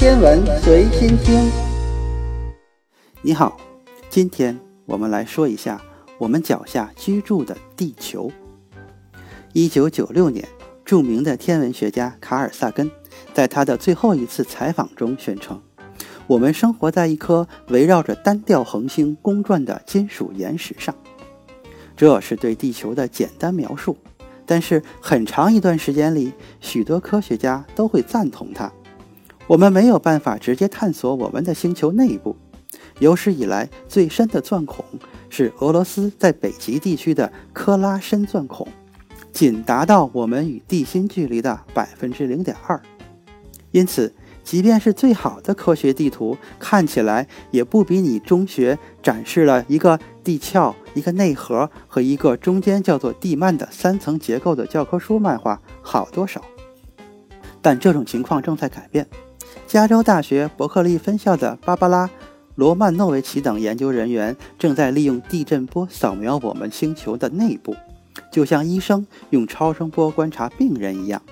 天文随心听。你好，今天我们来说一下我们脚下居住的地球。一九九六年，著名的天文学家卡尔萨根在他的最后一次采访中宣称：“我们生活在一颗围绕着单调恒星公转的金属岩石上。”这是对地球的简单描述。但是很长一段时间里，许多科学家都会赞同它。我们没有办法直接探索我们的星球内部。有史以来最深的钻孔是俄罗斯在北极地区的科拉深钻孔，仅达到我们与地心距离的百分之零点二。因此，即便是最好的科学地图，看起来也不比你中学展示了一个地壳。一个内核和一个中间叫做地幔的三层结构的教科书漫画好多少？但这种情况正在改变。加州大学伯克利分校的芭芭拉·罗曼诺维奇等研究人员正在利用地震波扫描我们星球的内部，就像医生用超声波观察病人一样。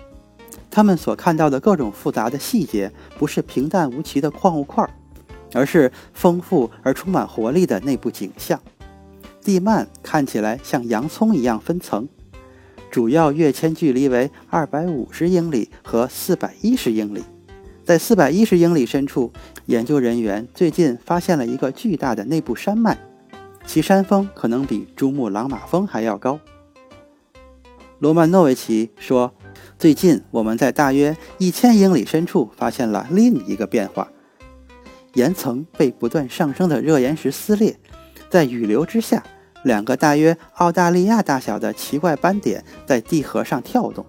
他们所看到的各种复杂的细节，不是平淡无奇的矿物块，而是丰富而充满活力的内部景象。地幔看起来像洋葱一样分层，主要跃迁距离为二百五十英里和四百一十英里。在四百一十英里深处，研究人员最近发现了一个巨大的内部山脉，其山峰可能比珠穆朗玛峰还要高。罗曼诺维奇说：“最近我们在大约一千英里深处发现了另一个变化，岩层被不断上升的热岩石撕裂，在雨流之下。”两个大约澳大利亚大小的奇怪斑点在地核上跳动，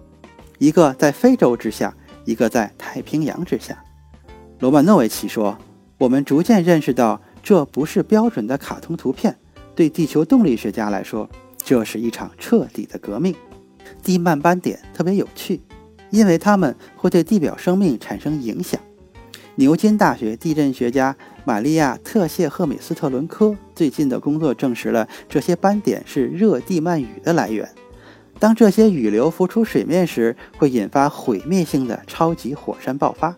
一个在非洲之下，一个在太平洋之下。罗曼诺维奇说：“我们逐渐认识到，这不是标准的卡通图片。对地球动力学家来说，这是一场彻底的革命。地幔斑点特别有趣，因为它们会对地表生命产生影响。”牛津大学地震学家玛利亚·特谢赫米斯特伦科最近的工作证实了这些斑点是热地幔雨的来源。当这些雨流浮出水面时，会引发毁灭性的超级火山爆发。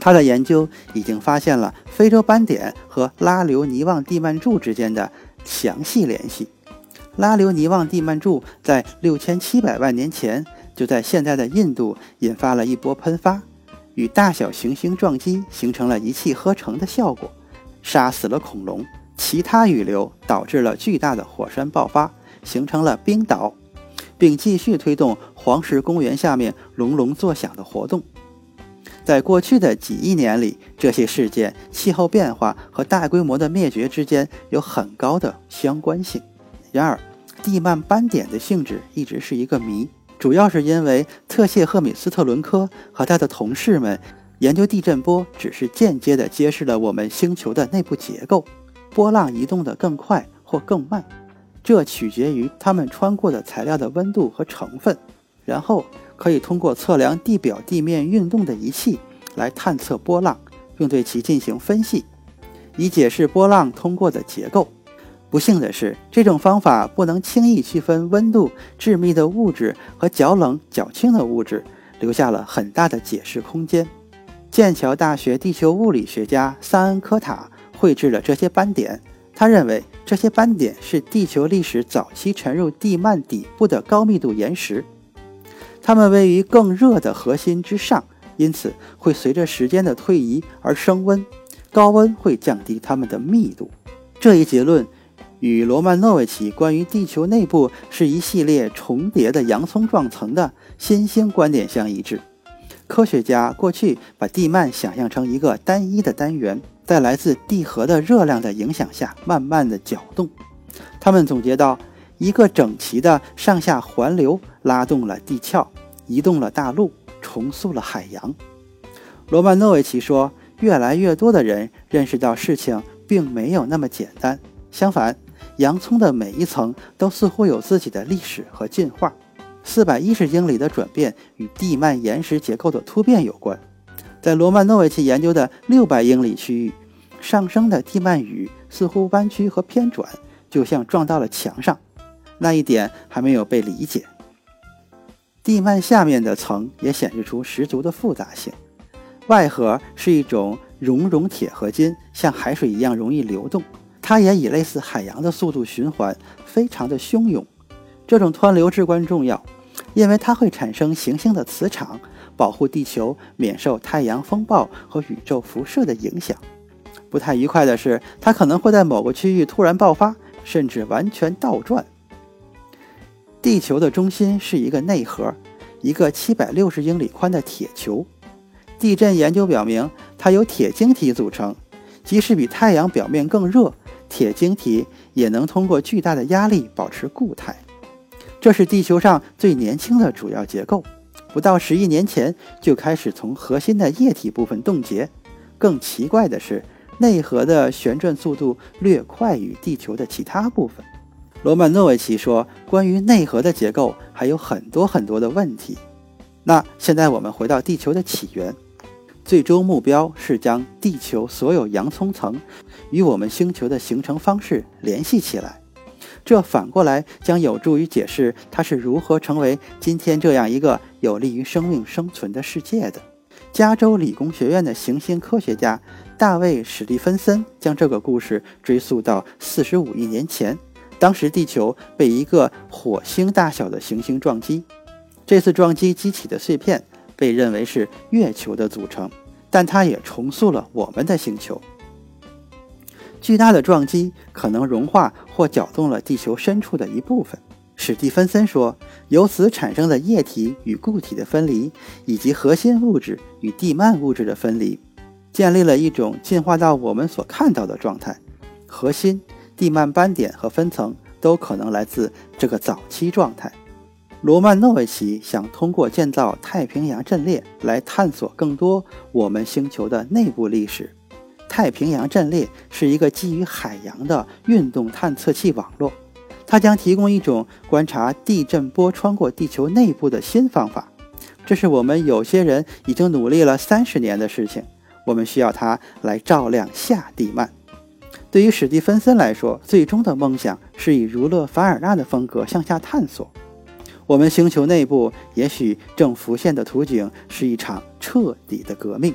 他的研究已经发现了非洲斑点和拉留尼旺地幔柱之间的详细联系。拉留尼旺地幔柱在六千七百万年前就在现在的印度引发了一波喷发。与大小行星撞击，形成了一气呵成的效果，杀死了恐龙。其他雨流导致了巨大的火山爆发，形成了冰岛，并继续推动黄石公园下面隆隆作响的活动。在过去的几亿年里，这些事件、气候变化和大规模的灭绝之间有很高的相关性。然而，地幔斑点的性质一直是一个谜。主要是因为特谢赫米斯特伦科和他的同事们研究地震波，只是间接地揭示了我们星球的内部结构。波浪移动得更快或更慢，这取决于它们穿过的材料的温度和成分。然后可以通过测量地表地面运动的仪器来探测波浪，并对其进行分析，以解释波浪通过的结构。不幸的是，这种方法不能轻易区分温度、致密的物质和较冷、较轻的物质，留下了很大的解释空间。剑桥大学地球物理学家桑恩科塔绘制了这些斑点。他认为，这些斑点是地球历史早期沉入地幔底部的高密度岩石，它们位于更热的核心之上，因此会随着时间的推移而升温。高温会降低它们的密度。这一结论。与罗曼诺维奇关于地球内部是一系列重叠的洋葱状层的新兴观点相一致。科学家过去把地幔想象成一个单一的单元，在来自地核的热量的影响下慢慢的搅动。他们总结到，一个整齐的上下环流拉动了地壳，移动了大陆，重塑了海洋。罗曼诺维奇说，越来越多的人认识到事情并没有那么简单，相反。洋葱的每一层都似乎有自己的历史和进化。四百一十英里的转变与地幔岩石结构的突变有关。在罗曼诺维奇研究的六百英里区域，上升的地幔雨似乎弯曲和偏转，就像撞到了墙上。那一点还没有被理解。地幔下面的层也显示出十足的复杂性。外核是一种熔融铁合金像海水一样容易流动，它也以类似海洋的速度循环，非常的汹涌。这种湍流至关重要，因为它会产生行星的磁场，保护地球免受太阳风暴和宇宙辐射的影响。不太愉快的是，它可能会在某个区域突然爆发，甚至完全倒转。地球的中心是一个内核，一个七百六十英里宽的铁球。地震研究表明，它由铁晶体组成，即使比太阳表面更热，铁晶体也能通过巨大的压力保持固态。这是地球上最年轻的主要结构，不到十亿年前就开始从核心的液体部分冻结。更奇怪的是，内核的旋转速度略快于地球的其他部分。罗曼诺维奇说：“关于内核的结构还有很多很多的问题。”那现在我们回到地球的起源，最终目标是将地球所有洋葱层与我们星球的形成方式联系起来。这反过来将有助于解释它是如何成为今天这样一个有利于生命生存的世界的。加州理工学院的行星科学家大卫·史蒂芬森将这个故事追溯到45亿年前，当时地球被一个火星大小的行星撞击，这次撞击激起的碎片被认为是月球的组成，但它也重塑了我们的星球。巨大的撞击可能融化或搅动了地球深处的一部分。史蒂芬森说，由此产生的液体与固体的分离，以及核心物质与地幔物质的分离，建立了一种进化到我们所看到的状态。核心、地幔斑点和分层都可能来自这个早期状态。罗曼诺维奇想通过建造太平洋阵列来探索更多我们星球的内部历史。太平洋阵列是一个基于海洋的运动探测器网络，它将提供一种观察地震波穿过地球内部的新方法。这是我们有些人已经努力了三十年的事情。我们需要它来照亮下地幔。对于史蒂芬森来说，最终的梦想是以儒勒·凡尔纳的风格向下探索。我们星球内部也许正浮现的图景是一场彻底的革命。